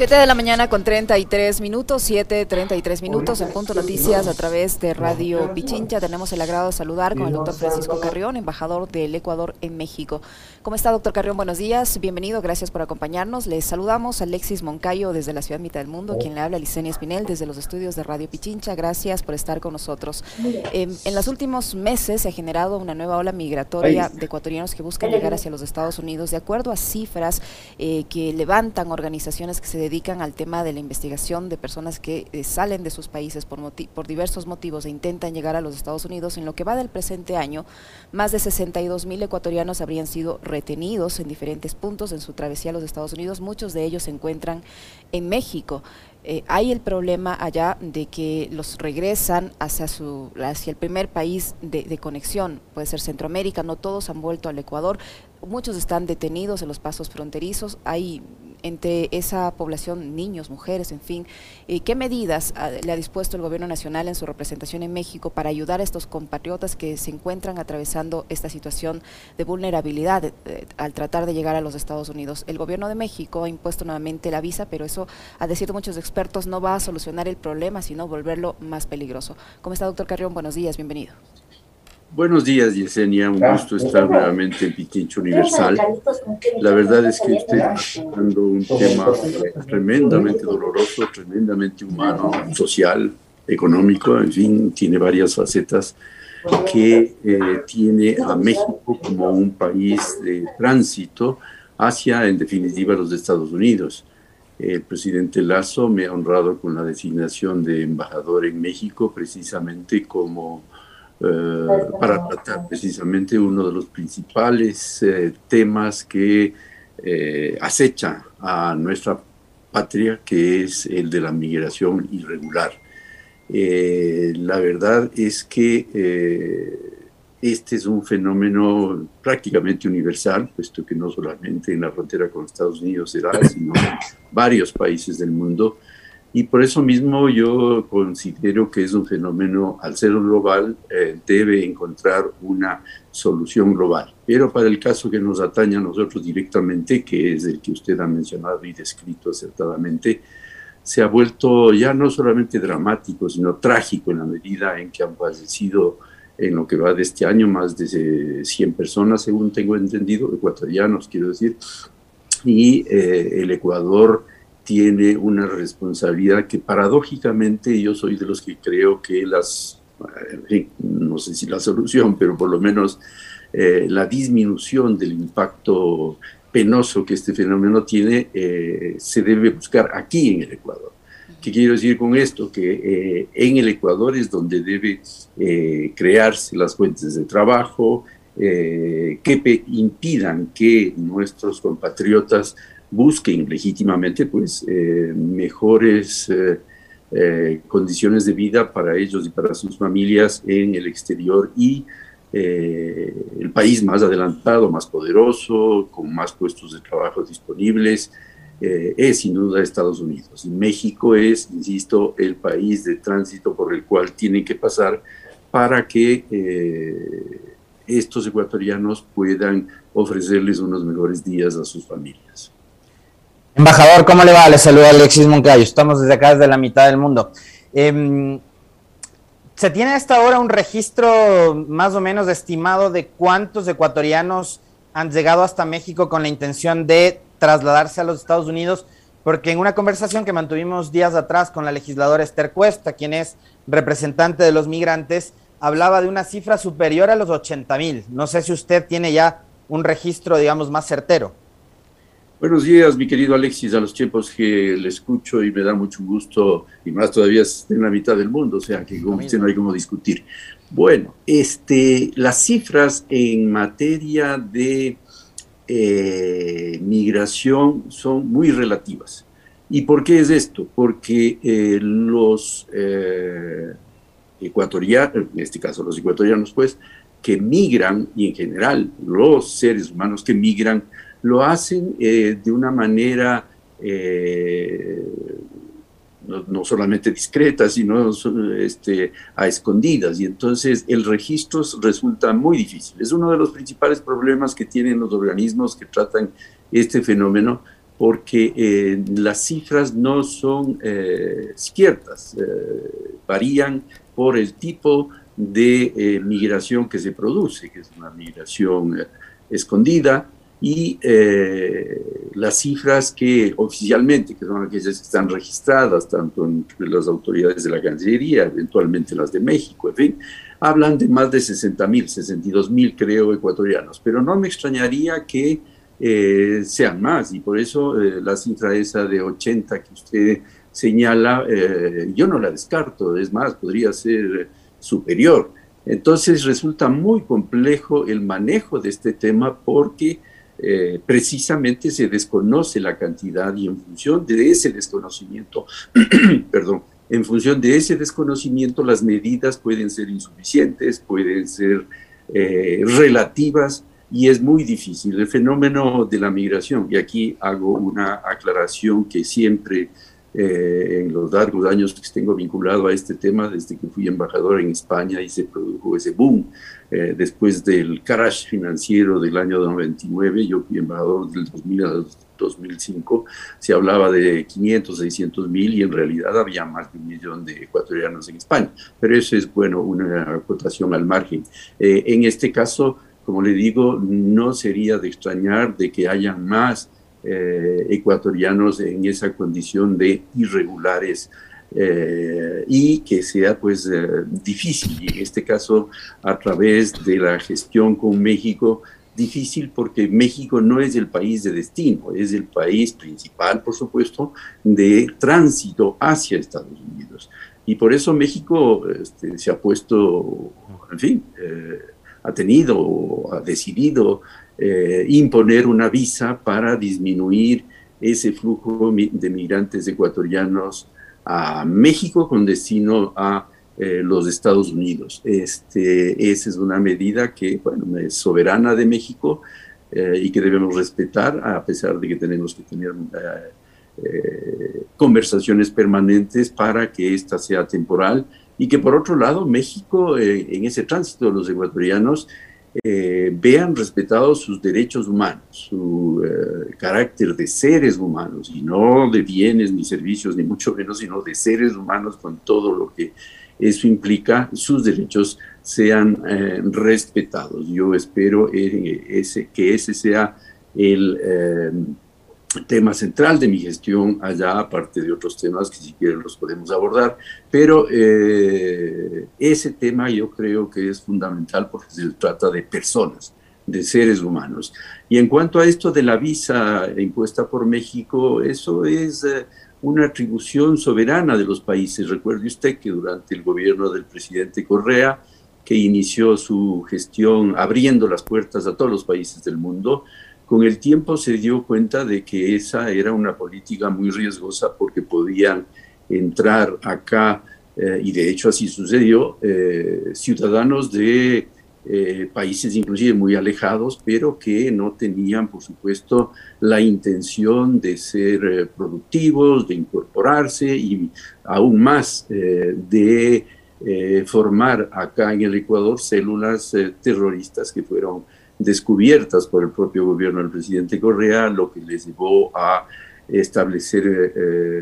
7 de la mañana con 33 minutos, 7, 33 minutos en Punto Noticias a través de Radio Pichincha. Tenemos el agrado de saludar con el doctor Francisco Carrión, embajador del Ecuador en México. ¿Cómo está, doctor Carrión? Buenos días, bienvenido, gracias por acompañarnos. Les saludamos a Alexis Moncayo desde la ciudad mitad del mundo, quien le habla a Licenia Espinel desde los estudios de Radio Pichincha. Gracias por estar con nosotros. en los últimos meses se ha generado una nueva ola migratoria de ecuatorianos que buscan llegar hacia los Estados Unidos, de acuerdo a cifras eh, que levantan organizaciones que se dedican al tema de la investigación de personas que eh, salen de sus países por, por diversos motivos e intentan llegar a los Estados Unidos. En lo que va del presente año, más de 62 mil ecuatorianos habrían sido retenidos en diferentes puntos en su travesía a los Estados Unidos. Muchos de ellos se encuentran en México. Eh, hay el problema allá de que los regresan hacia, su, hacia el primer país de, de, conexión, puede ser Centroamérica, no todos han vuelto al Ecuador, muchos están detenidos en los pasos fronterizos, hay entre esa población, niños, mujeres, en fin, eh, ¿qué medidas le ha dispuesto el gobierno nacional en su representación en México para ayudar a estos compatriotas que se encuentran atravesando esta situación de vulnerabilidad eh, al tratar de llegar a los Estados Unidos? El gobierno de México ha impuesto nuevamente la visa, pero eso, a decir de muchos expertos, no va a solucionar el problema, sino volverlo más peligroso. ¿Cómo está, doctor Carrión? Buenos días, bienvenido. Buenos días, Yesenia. Un gusto estar nuevamente en Pichincho Universal. La verdad es que usted está tocando un tema tremendamente doloroso, tremendamente humano, social, económico, en fin, tiene varias facetas que eh, tiene a México como un país de tránsito hacia, en definitiva, los Estados Unidos. El presidente Lazo me ha honrado con la designación de embajador en México precisamente como eh, para tratar precisamente uno de los principales eh, temas que eh, acecha a nuestra patria, que es el de la migración irregular. la verdad es que este es un fenómeno prácticamente universal, puesto que no solamente en la frontera con Estados Unidos será, sino en varios países del mundo y por eso mismo yo considero que es un fenómeno, al ser global, eh, debe encontrar una solución global. Pero para el caso que nos atañe a nosotros directamente, que es el que usted ha mencionado y descrito acertadamente, se ha vuelto ya no solamente dramático, sino trágico en la medida en que han fallecido en lo que va de este año más de 100 personas, según tengo entendido, ecuatorianos, quiero decir, y eh, el Ecuador tiene una responsabilidad que paradójicamente yo soy de los que creo que las, no sé si la solución, pero por lo menos eh, la disminución del impacto penoso que este fenómeno tiene eh, se debe buscar aquí en el Ecuador. ¿Qué quiero decir con esto? Que eh, en el Ecuador es donde debe crearse las fuentes de trabajo que impidan que nuestros compatriotas busquen legítimamente pues eh, mejores eh, eh, condiciones de vida para ellos y para sus familias en el exterior y el país más adelantado, más poderoso, con más puestos de trabajo disponibles, es sin duda Estados Unidos. Y México es, insisto, el país de tránsito por el cual tienen que pasar para que estos ecuatorianos puedan ofrecerles unos mejores días a sus familias. Embajador, ¿cómo le va? Le saluda Alexis Moncayo. Estamos desde acá, desde la mitad del mundo. Em, ¿Se tiene hasta ahora un registro más o menos estimado de cuántos ecuatorianos han llegado hasta México con la intención de trasladarse a los Estados Unidos? Porque en una conversación que mantuvimos días atrás con la legisladora Esther Cuesta, quien es representante de los migrantes, hablaba de una cifra superior a los 80 mil. No sé si usted tiene ya un registro, digamos, más certero. Buenos días, mi querido Alexis, a los tiempos que le escucho y me da mucho gusto, y más todavía en la mitad del mundo, o sea que como usted no hay como discutir. Bueno, este, las cifras en materia de eh, migración son muy relativas. ¿Y por qué es esto? Porque eh, los eh, ecuatorianos, en este caso los ecuatorianos, pues, que migran, y en general los seres humanos que migran, lo hacen eh, de una manera eh, no, solamente discreta, sino este, a escondidas. Y entonces el registro resulta muy difícil. Es uno de los principales problemas que tienen los organismos que tratan este fenómeno, porque las cifras no son ciertas, varían por el tipo de migración que se produce, que es una migración escondida, y eh, las cifras que oficialmente, que son aquellas que están registradas tanto en las autoridades de la Cancillería, eventualmente las de México, en fin, hablan de más de 60 mil, 62 mil creo ecuatorianos, pero no me extrañaría que eh, sean más y por eso eh, la cifra esa de 80 que usted señala, yo no la descarto, es más, podría ser superior. Entonces resulta muy complejo el manejo de este tema porque eh, precisamente se desconoce la cantidad y en función de ese desconocimiento, perdón, en función de ese desconocimiento las medidas pueden ser insuficientes, pueden ser eh, relativas y es muy difícil. El fenómeno de la migración, y aquí hago una aclaración que siempre eh, en los largos años que tengo vinculado a este tema, desde que fui embajador en España y se produjo ese boom. Eh, después del crash financiero del año 99, yo fui embajador del 2000 al 2005, se hablaba de 500, 600 mil y en realidad había más de un millón de ecuatorianos en España. Pero eso es, bueno, una acotación al margen. Eh, en este caso, como le digo, no sería de extrañar de que hayan más eh, ecuatorianos en esa condición de irregulares eh, y que sea pues eh, difícil, en este caso a través de la gestión con México, difícil porque México no es el país de destino, es el país principal, por supuesto, de tránsito hacia Estados Unidos. Y por eso México este, se ha puesto, en fin, ha tenido, ha decidido eh, imponer una visa para disminuir ese flujo de migrantes ecuatorianos a México con destino a eh, los Estados Unidos. Este, esa es una medida que bueno, es soberana de México eh, y que debemos respetar a pesar de que tenemos que tener conversaciones permanentes para que esta sea temporal y que por otro lado México en ese tránsito de los ecuatorianos eh, vean respetados sus derechos humanos, su eh, carácter de seres humanos, y no de bienes ni servicios, ni mucho menos, sino de seres humanos con todo lo que eso implica, sus derechos sean eh, respetados. Yo espero ese, que ese sea el tema central de mi gestión allá, aparte de otros temas que si quieren los podemos abordar, pero eh, ese tema yo creo que es fundamental porque se trata de personas, de seres humanos. Y en cuanto a esto de la visa impuesta por México, eso es eh, una atribución soberana de los países. Recuerde usted que durante el gobierno del presidente Correa, que inició su gestión abriendo las puertas a todos los países del mundo, con el tiempo se dio cuenta de que esa era una política muy riesgosa porque podían entrar acá, eh, y de hecho así sucedió, eh, ciudadanos de eh, países inclusive muy alejados, pero que no tenían, por supuesto, la intención de ser productivos, de incorporarse y aún más de formar acá en el Ecuador células terroristas que fueron descubiertas por el propio gobierno del presidente Correa, lo que les llevó a establecer eh,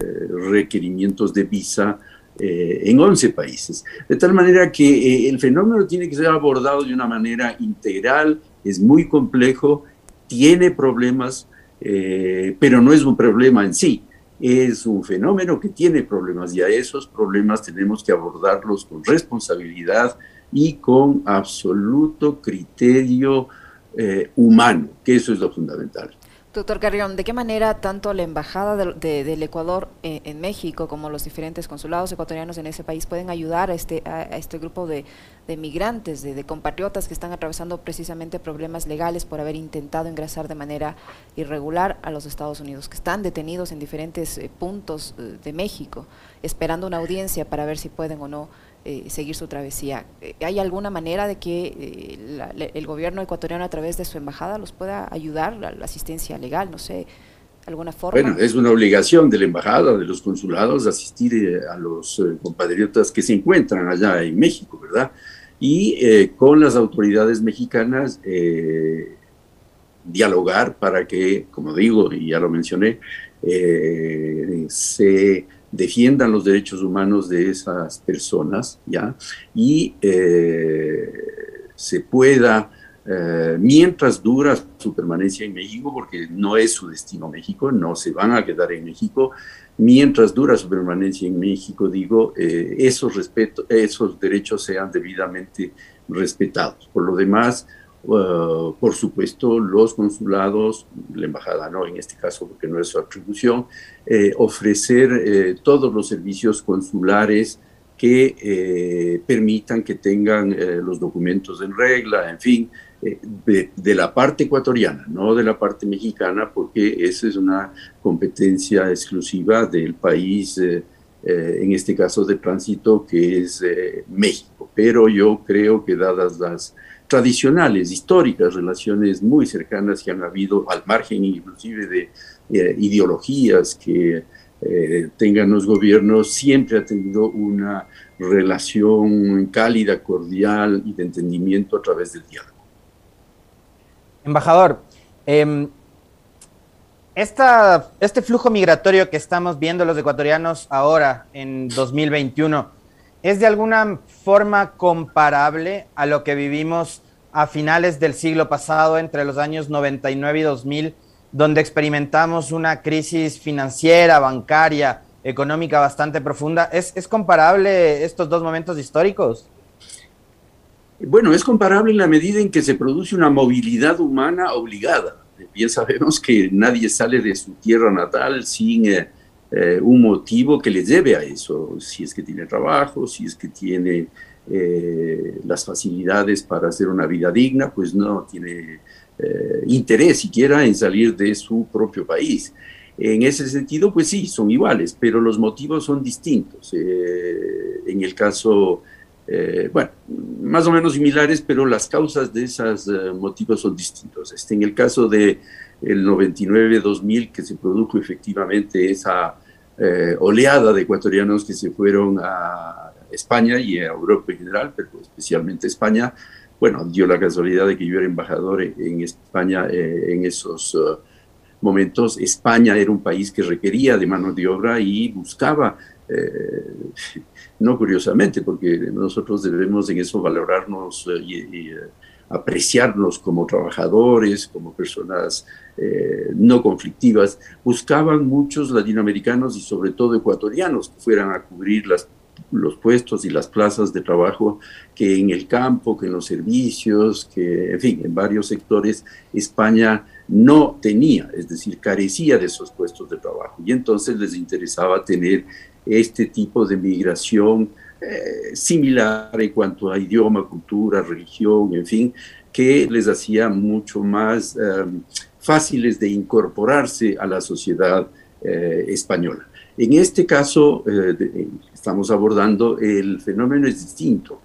requerimientos de visa eh, en 11 países. De tal manera que eh, el fenómeno tiene que ser abordado de una manera integral, es muy complejo, tiene problemas, pero no es un problema en sí. Es un fenómeno que tiene problemas y a esos problemas tenemos que abordarlos con responsabilidad y con absoluto criterio eh, humano, que eso es lo fundamental. Doctor Carrión, ¿de qué manera tanto la Embajada del Ecuador eh, en, México como los diferentes consulados ecuatorianos en ese país pueden ayudar a este, a, este grupo de, migrantes, de, compatriotas que están atravesando precisamente problemas legales por haber intentado ingresar de manera irregular a los Estados Unidos, que están detenidos en diferentes eh, puntos de México, esperando una audiencia para ver si pueden o no eh, seguir su travesía. Eh, ¿Hay alguna manera de que eh, el gobierno ecuatoriano a través de su embajada los pueda ayudar, la, asistencia legal, no sé, alguna forma? Bueno, es una obligación de la embajada, de los consulados, asistir a los compatriotas que se encuentran allá en México, ¿verdad? Y con las autoridades mexicanas dialogar para que, como digo, y ya lo mencioné, se defiendan los derechos humanos de esas personas, ¿ya? Y eh, se pueda, eh, mientras dura su permanencia en México, porque no es su destino México, no se van a quedar en México, mientras dura su permanencia en México, digo, esos, respeto, esos derechos sean debidamente respetados. Por lo demás, Uh, por supuesto, los consulados, la embajada no, en este caso porque no es su atribución, eh, ofrecer eh, todos los servicios consulares que eh, permitan que tengan los documentos en regla, en fin, de, de, la parte ecuatoriana, no de la parte mexicana, porque esa es una competencia exclusiva del país, en este caso de tránsito, que es México. Pero yo creo que dadas las tradicionales, históricas, relaciones muy cercanas que han habido al margen inclusive de eh, ideologías que eh, tengan los gobiernos, siempre ha tenido una relación cálida, cordial y de entendimiento a través del diálogo. Embajador, em, esta, este flujo migratorio que estamos viendo los ecuatorianos ahora en 2021, ¿Es de alguna forma comparable a lo que vivimos a finales del siglo pasado, entre los años 99 y 2000, donde experimentamos una crisis financiera, bancaria, económica bastante profunda? ¿Es, es comparable estos dos momentos históricos? Bueno, es comparable en la medida en que se produce una movilidad humana obligada. Bien sabemos que nadie sale de su tierra natal sin eh, eh, un motivo que le lleve a eso, si es que tiene trabajo, si es que tiene eh, las facilidades para hacer una vida digna, pues no tiene eh, interés siquiera en salir de su propio país. En ese sentido, pues sí, son iguales, pero los motivos son distintos. en el caso, bueno, más o menos similares, pero las causas de esos motivos son distintos. Este, en el caso de el 99-2000 que se produjo efectivamente esa eh, oleada de ecuatorianos que se fueron a España y a Europa en general, pero especialmente España. Bueno, dio la casualidad de que yo era embajador en España eh, en esos uh, momentos. España era un país que requería de mano de obra y buscaba, eh, no curiosamente, porque nosotros debemos en eso valorarnos y, apreciarnos como trabajadores, como personas eh, no conflictivas, buscaban muchos latinoamericanos y sobre todo ecuatorianos que fueran a cubrir los puestos y las plazas de trabajo que en el campo, que en los servicios, que en fin, en varios sectores España no tenía, es decir, carecía de esos puestos de trabajo. Y entonces les interesaba tener este tipo de migración eh, similar en cuanto a idioma, cultura, religión, en fin, que les hacía mucho más em, fáciles de incorporarse a la sociedad eh, española. En este caso, eh, estamos abordando el fenómeno es distinto.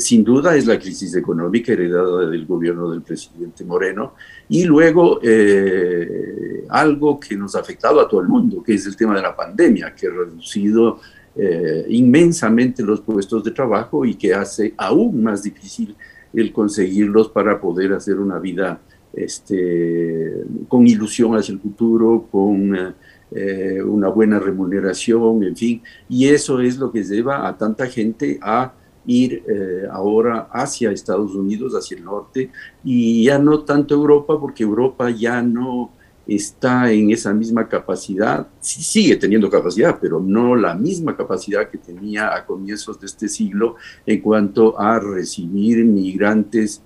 sin duda es la crisis económica heredada del gobierno del presidente Moreno y luego algo que nos ha afectado a todo el mundo, que es el tema de la pandemia, que ha reducido eh, inmensamente los puestos de trabajo y que hace aún más difícil el conseguirlos para poder hacer una vida este, con ilusión hacia el futuro, con eh, una buena remuneración, en fin. Y eso es lo que lleva a tanta gente a ir eh, ahora hacia Estados Unidos, hacia el norte, y ya no tanto Europa, porque Europa ya no está en esa misma capacidad, sigue teniendo capacidad, pero no la misma capacidad que tenía a comienzos de este siglo en cuanto a recibir migrantes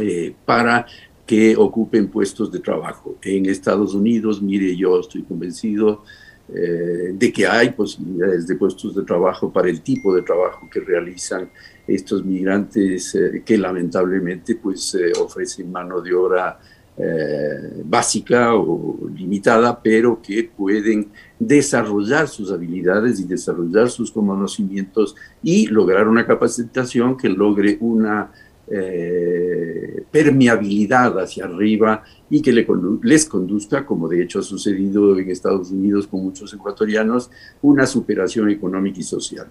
eh, para que ocupen puestos de trabajo. En Estados Unidos, mire, yo estoy convencido eh, de que hay posibilidades de puestos de trabajo para el tipo de trabajo que realizan estos migrantes eh, que lamentablemente pues ofrecen mano de obra eh, básica o limitada, pero que pueden desarrollar sus habilidades y desarrollar sus conocimientos y lograr una capacitación que logre una eh, permeabilidad hacia arriba y que les conduzca, como de hecho ha sucedido en Estados Unidos con muchos ecuatorianos, una superación económica y social.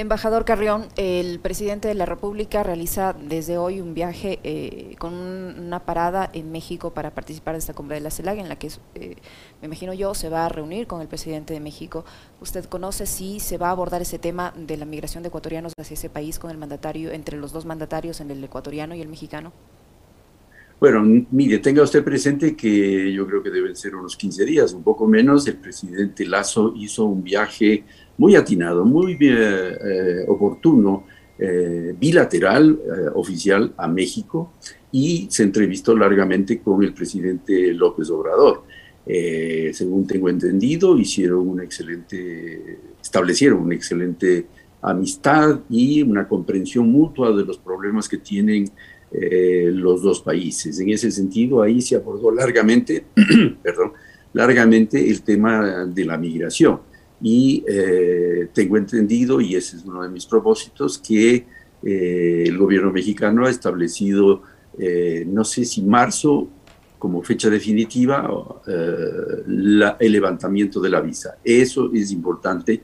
Embajador Carrión, el presidente de la República realiza desde hoy un viaje eh, con una parada en México para participar de esta cumbre de la CELAC, en la que, eh, me imagino yo, se va a reunir con el presidente de México. ¿Usted conoce si se va a abordar ese tema de la migración de ecuatorianos hacia ese país con el mandatario, entre los dos mandatarios, en el ecuatoriano y el mexicano? Bueno, mire, tenga usted presente que yo creo que deben ser unos 15 días, un poco menos. El presidente Lazo hizo un viaje muy atinado, muy eh, oportuno, eh, bilateral, eh, oficial a México y se entrevistó largamente con el presidente López Obrador. según tengo entendido, hicieron una excelente, establecieron una excelente amistad y una comprensión mutua de los problemas que tienen eh, los dos países. En ese sentido, ahí se abordó largamente, perdón, largamente el tema de la migración. Y eh, tengo entendido, y ese es uno de mis propósitos, que eh, el gobierno mexicano ha establecido, no sé si marzo como fecha definitiva, el levantamiento de la visa. Eso es importante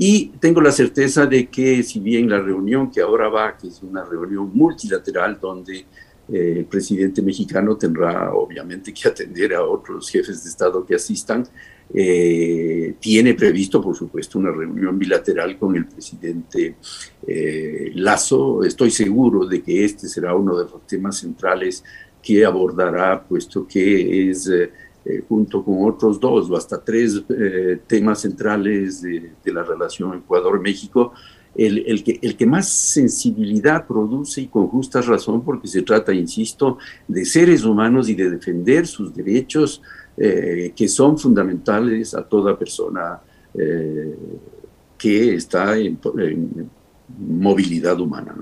y tengo la certeza de que si bien la reunión que ahora va, que es una reunión multilateral donde eh, el presidente mexicano tendrá obviamente que atender a otros jefes de Estado que asistan, eh, tiene previsto, por supuesto, una reunión bilateral con el presidente eh, Lazo. Estoy seguro de que este será uno de los temas centrales que abordará, puesto que es eh, junto con otros dos o hasta tres eh, temas centrales de, la relación Ecuador-México, el, que, el que más sensibilidad produce y con justa razón, porque se trata, insisto, de seres humanos y de defender sus derechos eh, que son fundamentales a toda persona que está en, movilidad humana.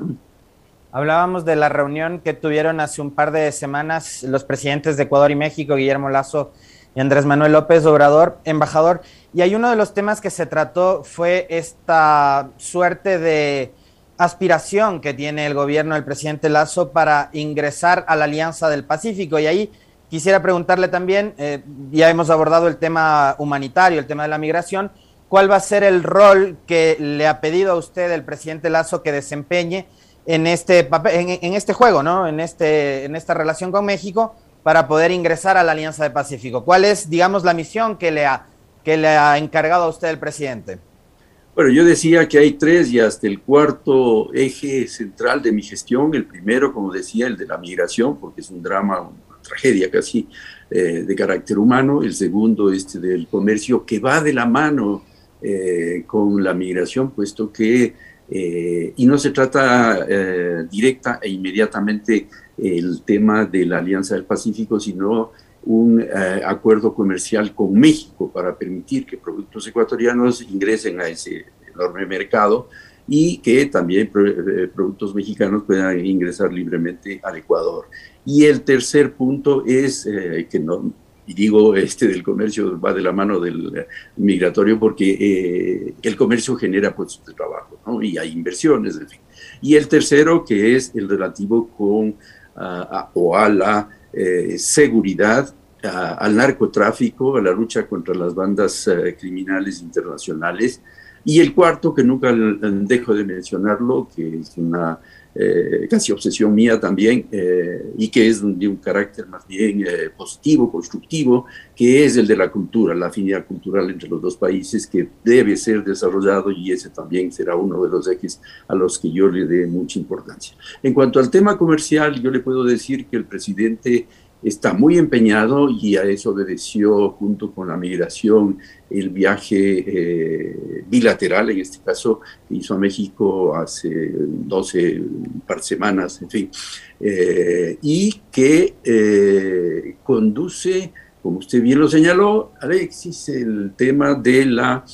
Hablábamos de la reunión que tuvieron hace un par de semanas los presidentes de Ecuador y México, Guillermo Lazo y Andrés Manuel López Obrador, embajador, y hay uno de los temas que se trató fue esta suerte de aspiración que tiene el gobierno del presidente Lazo para ingresar a la Alianza del Pacífico. Y ahí quisiera preguntarle también, eh, ya hemos abordado el tema humanitario, el tema de la migración, ¿cuál va a ser el rol que le ha pedido a usted el presidente Lazo que desempeñe? en este, en, este juego, ¿no? En, este, en esta relación con México para poder ingresar a la Alianza del Pacífico. ¿Cuál es, digamos, la misión que le ha, que le ha encargado a usted el presidente? Bueno, yo decía que hay tres y hasta el cuarto eje central de mi gestión. El primero, como decía, el de la migración, porque es un drama, tragedia casi eh, de carácter humano. El segundo, este del comercio, que va de la mano eh, con la migración, puesto que eh, y no se trata eh, directa e inmediatamente el tema de la Alianza del Pacífico, sino un acuerdo comercial con México para permitir que productos ecuatorianos ingresen a ese enorme mercado y que también productos mexicanos puedan ingresar libremente al Ecuador. Y el tercer punto es que no, y digo este del comercio va de la mano del migratorio porque eh, el comercio genera puestos de trabajo y hay inversiones, en fin. Y el tercero que es el relativo con o a la eh, seguridad, al narcotráfico, a la lucha contra las bandas eh, criminales internacionales. Y el cuarto, que nunca dejo de mencionarlo, que es una eh, casi obsesión mía también, eh, y que es de un carácter más bien eh, positivo, constructivo, que es el de la cultura, la afinidad cultural entre los dos países que debe ser desarrollado y ese también será uno de los ejes a los que yo le dé mucha importancia. En cuanto al tema comercial, yo le puedo decir que el presidente está muy empeñado y a eso obedeció junto con la migración el viaje eh, bilateral, en este caso, que hizo a México hace 12 par semanas, en fin, eh, y que eh, conduce, como usted bien lo señaló, Alexis, el tema de la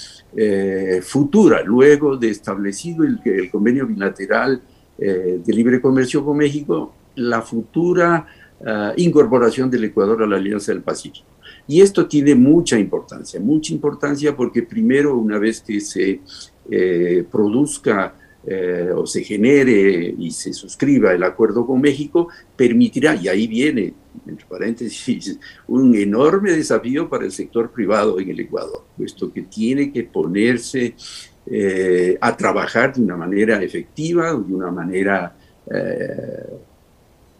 futura, luego de establecido el, el convenio bilateral de libre comercio con México, la futura Ah, incorporación del Ecuador a la Alianza del Pacífico. Y esto tiene mucha importancia, mucha importancia porque primero, una vez que se eh, produzca eh, o se genere y se suscriba el acuerdo con México, permitirá, y ahí viene, entre paréntesis, un enorme desafío para el sector privado en el Ecuador, puesto que tiene que ponerse eh, a trabajar de una manera efectiva, de una manera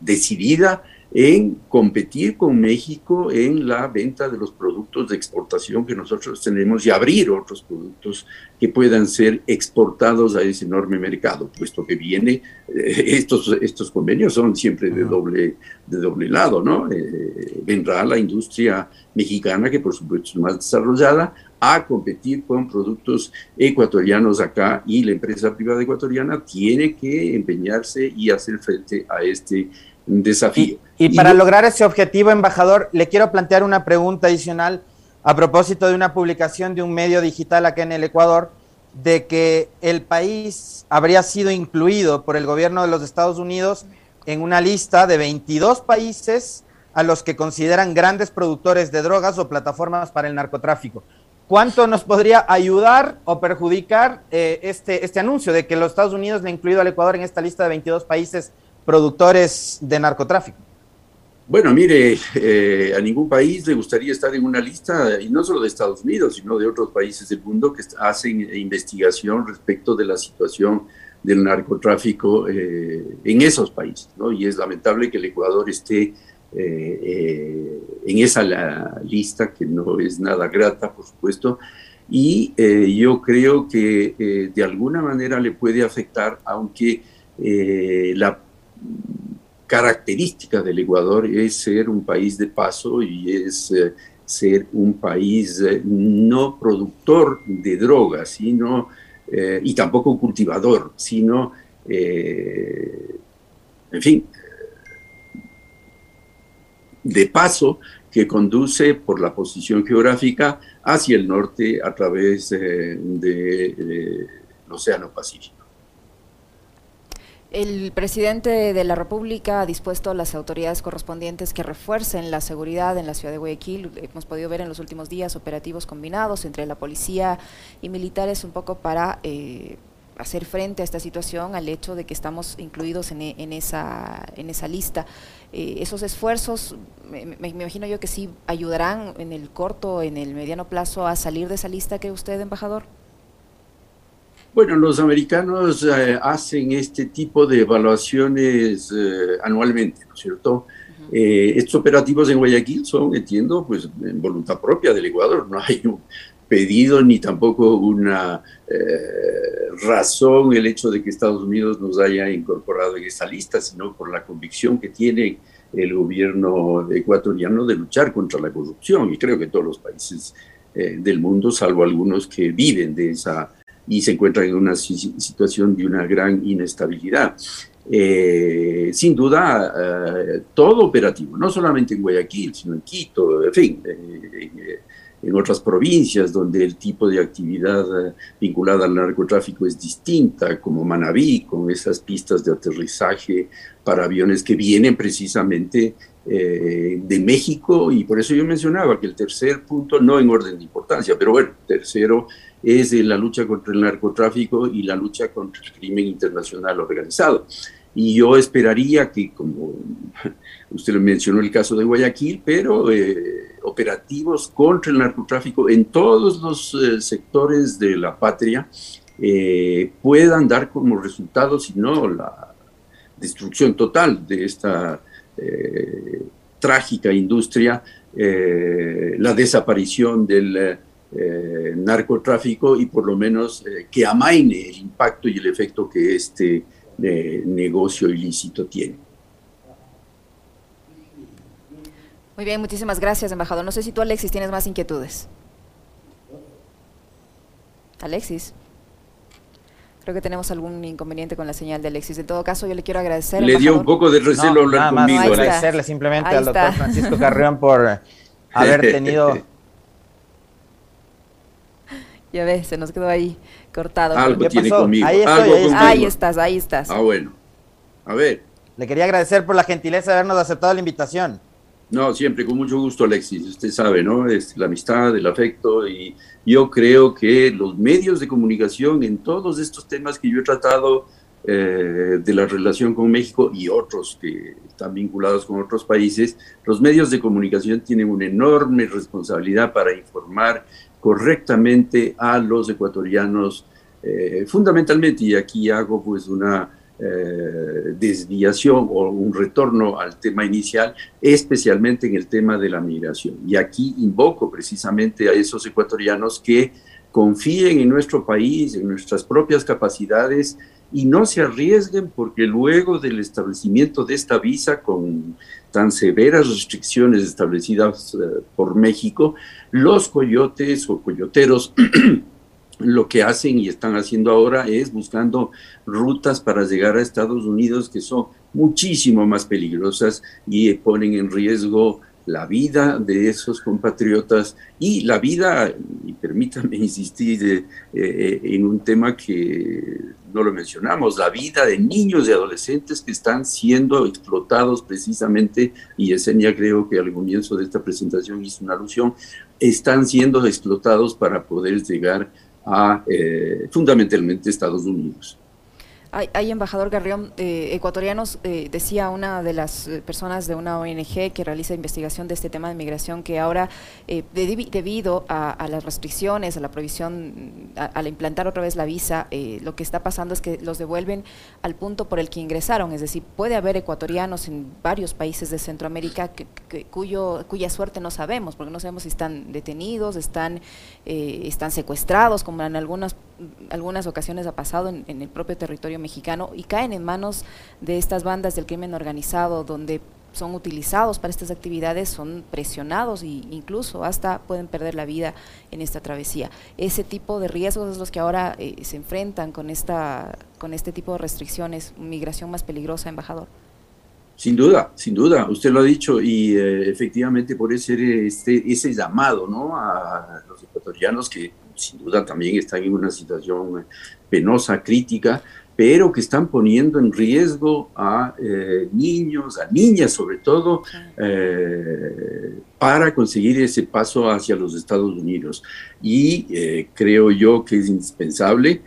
decidida en competir con México en la venta de los productos de exportación que nosotros tenemos y abrir otros productos que puedan ser exportados a ese enorme mercado, puesto que viene, eh, estos, estos convenios son siempre de doble, de doble lado, ¿no? Eh, vendrá la industria mexicana, que por supuesto es más desarrollada, a competir con productos ecuatorianos acá y la empresa privada ecuatoriana tiene que empeñarse y hacer frente a este desafío. Y, para lograr ese objetivo, embajador, le quiero plantear una pregunta adicional a propósito de una publicación de un medio digital acá en el Ecuador, de que el país habría sido incluido por el gobierno de los Estados Unidos en una lista de 22 países a los que consideran grandes productores de drogas o plataformas para el narcotráfico. ¿Cuánto nos podría ayudar o perjudicar eh, este, este anuncio de que los Estados Unidos le ha incluido al Ecuador en esta lista de 22 países productores de narcotráfico? Bueno, mire, eh, a ningún país le gustaría estar en una lista, y no solo de Estados Unidos, sino de otros países del mundo que hacen investigación respecto de la situación del narcotráfico eh, en esos países, ¿no? Y es lamentable que el Ecuador esté eh, en esa lista, que no es nada grata, por supuesto, y yo creo que de alguna manera le puede afectar, aunque la característica del Ecuador es ser un país de paso y es eh, ser un país eh, no productor de drogas, sino, eh, y tampoco cultivador, sino, en fin, de paso que conduce por la posición geográfica hacia el norte a través del Océano Pacífico. El presidente de la República ha dispuesto a las autoridades correspondientes que refuercen la seguridad en la ciudad de Guayaquil. Hemos podido ver en los últimos días operativos combinados entre la policía y militares un poco para eh, hacer frente a esta situación, al hecho de que estamos incluidos en, esa, en esa lista. Eh, esos esfuerzos, me, imagino yo que sí ayudarán en el corto, en el mediano plazo a salir de esa lista, que usted, embajador? Bueno, los americanos eh, hacen este tipo de evaluaciones eh, anualmente, ¿no es cierto? Eh, estos operativos en Guayaquil son, entiendo, pues en voluntad propia del Ecuador, no hay un pedido ni tampoco una razón el hecho de que Estados Unidos nos haya incorporado en esta lista, sino por la convicción que tiene el gobierno ecuatoriano de luchar contra la corrupción, y creo que todos los países del mundo, salvo algunos que viven de esa y se encuentra en una situación de una gran inestabilidad. Eh, sin duda, eh, todo operativo, no solamente en Guayaquil, sino en Quito, en fin, eh, en otras provincias donde el tipo de actividad vinculada al narcotráfico es distinta, como Manabí, con esas pistas de aterrizaje para aviones que vienen precisamente de México, y por eso yo mencionaba que el tercer punto, no en orden de importancia, pero bueno, tercero es la lucha contra el narcotráfico y la lucha contra el crimen internacional organizado. Y yo esperaría que, como usted mencionó el caso de Guayaquil, pero eh, operativos contra el narcotráfico en todos los eh, sectores de la patria eh, puedan dar como resultado, si no la destrucción total de esta trágica industria, la desaparición del eh, narcotráfico y por lo menos eh, que amaine el impacto y el efecto que este eh, negocio ilícito tiene. Muy bien, muchísimas gracias, embajador. No sé si tú, Alexis, tienes más inquietudes. Alexis. Creo que tenemos algún inconveniente con la señal de Alexis. En todo caso, yo le quiero agradecer. Le dio un poco de recelo hablar conmigo. agradecerle simplemente al doctor Francisco Carrión por haber tenido Ya ves, se nos quedó ahí cortado. Algo tiene conmigo. Ahí, ahí, estás, ahí estás. Ah, bueno. A ver. Le quería agradecer por la gentileza de habernos aceptado la invitación. No, siempre, con mucho gusto, Alexis. Usted sabe, ¿no? Es la amistad, el afecto. Y yo creo que los medios de comunicación en todos estos temas que yo he tratado eh, de la relación con México y otros que están vinculados con otros países, los medios de comunicación tienen una enorme responsabilidad para informar correctamente a los ecuatorianos fundamentalmente, y aquí hago pues una desviación o un retorno al tema inicial, especialmente en el tema de la migración. Y aquí invoco precisamente a esos ecuatorianos que confíen en nuestro país, en nuestras propias capacidades y no se arriesguen porque luego del establecimiento de esta visa con tan severas restricciones establecidas eh, por México, los coyotes o coyoteros lo que hacen y están haciendo ahora es buscando rutas para llegar a Estados Unidos que son muchísimo más peligrosas y ponen en riesgo la vida de esos compatriotas y la vida, y permítanme insistir eh, eh, en un tema que no lo mencionamos, la vida de niños y adolescentes que están siendo explotados precisamente, y Esenia creo que al comienzo de esta presentación hizo una alusión, están siendo explotados para poder llegar a eh, fundamentalmente Estados Unidos. Hay, embajador Garrión, eh, ecuatorianos, eh, decía una de las eh, personas de una ONG que realiza investigación de este tema de migración, que ahora, debido a, las restricciones, a la prohibición, al implantar otra vez la visa, lo que está pasando es que los devuelven al punto por el que ingresaron. Es decir, puede haber ecuatorianos en varios países de Centroamérica cuyo, cuya suerte no sabemos, porque no sabemos si están detenidos, están, están secuestrados, como en algunas, algunas ocasiones ha pasado en el propio territorio mexicano y caen en manos de estas bandas del crimen organizado donde son utilizados para estas actividades, son presionados e incluso hasta pueden perder la vida en esta travesía. Ese tipo de riesgos es los que ahora eh, se enfrentan con, esta, con este tipo de restricciones, migración más peligrosa, embajador. Sin duda, sin duda, usted lo ha dicho y eh, efectivamente por ese, este, ese llamado ¿no? a los ecuatorianos que sin duda también están en una situación penosa, crítica, pero que están poniendo en riesgo a eh, niños, a niñas sobre todo, eh, para conseguir ese paso hacia los Estados Unidos. Y eh, creo yo que es indispensable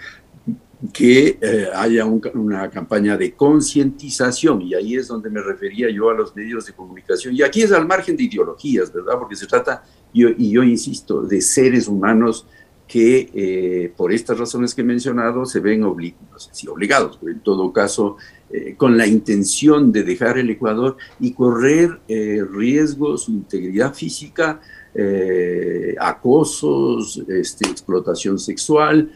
que haya una campaña de concientización, y ahí es donde me refería yo a los medios de comunicación, y aquí es al margen de ideologías, ¿verdad? Porque se trata, y yo insisto, de seres humanos que eh, por estas razones que he mencionado se ven obligados, pero en todo caso eh, con la intención de dejar el Ecuador y correr eh, riesgos, su integridad física, acosos, este, explotación sexual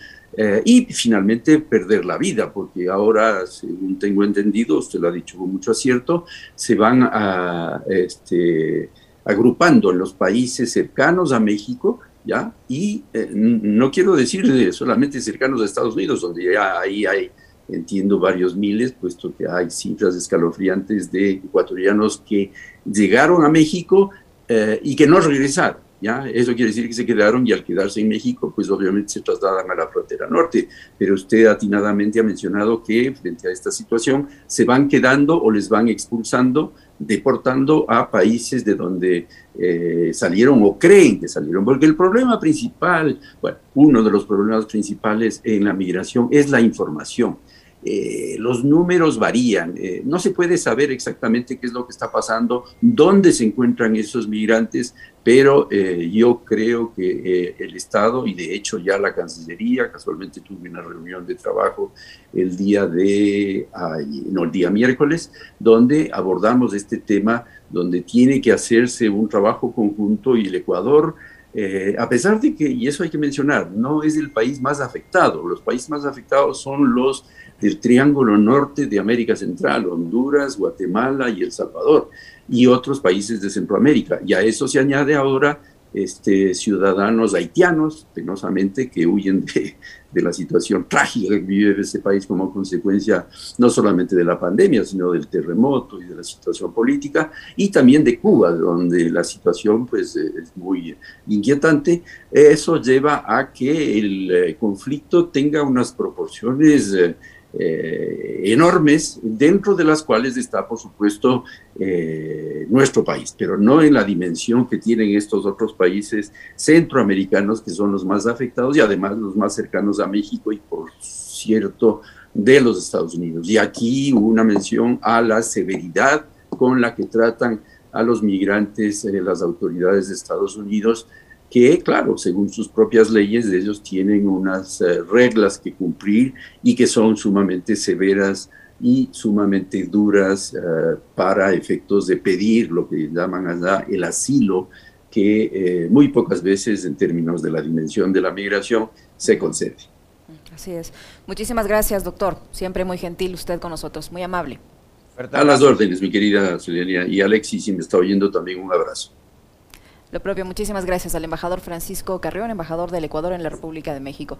y finalmente perder la vida, porque ahora, según tengo entendido, usted lo ha dicho con mucho acierto, se van este, agrupando en los países cercanos a México ¿ya? Y eh, no quiero decir solamente cercanos a Estados Unidos, donde ya ahí hay, entiendo, varios miles, puesto que hay cifras escalofriantes de ecuatorianos que llegaron a México eh, y que no regresaron. ¿Ya? Eso quiere decir que se quedaron y al quedarse en México, pues obviamente se trasladan a la frontera norte. Pero usted atinadamente ha mencionado que frente a esta situación se van quedando o les van expulsando deportando a países de donde eh, salieron o creen que salieron, porque el problema principal, bueno, uno de los problemas principales en la migración es la información. Eh, los números varían, eh, no se puede saber exactamente qué es lo que está pasando, dónde se encuentran esos migrantes, pero eh, yo creo que el Estado, y de hecho ya la Cancillería, casualmente tuve una reunión de trabajo el día de, no, el día miércoles, donde abordamos este tema, donde tiene que hacerse un trabajo conjunto y el Ecuador a pesar de que, y eso hay que mencionar, no es el país más afectado, los países más afectados son los del Triángulo Norte de América Central, Honduras, Guatemala y El Salvador, y otros países de Centroamérica. Y a eso se añade ahora este, ciudadanos haitianos, penosamente, que huyen de, la situación trágica que vive ese país como consecuencia no solamente de la pandemia, sino del terremoto y de la situación política, y también de Cuba, donde la situación pues, es muy inquietante. Eso lleva a que el eh, conflicto tenga unas proporciones... Eh, eh, enormes, dentro de las cuales está, por supuesto, eh, nuestro país, pero no en la dimensión que tienen estos otros países centroamericanos que son los más afectados y además los más cercanos a México y, por cierto, de los Estados Unidos. Y aquí una mención a la severidad con la que tratan a los migrantes eh, las autoridades de Estados Unidos que, claro, según sus propias leyes, ellos tienen unas eh, reglas que cumplir y que son sumamente severas y sumamente duras eh, para efectos de pedir lo que llaman allá el asilo, que eh, muy pocas veces en términos de la dimensión de la migración se concede. Así es. Muchísimas gracias, doctor. Siempre muy gentil usted con nosotros, muy amable. A las órdenes, mi querida Selenia. Y Alexis, si me está oyendo, también un abrazo. Lo propio, muchísimas gracias al embajador Francisco Carrión, embajador del Ecuador en la República de México.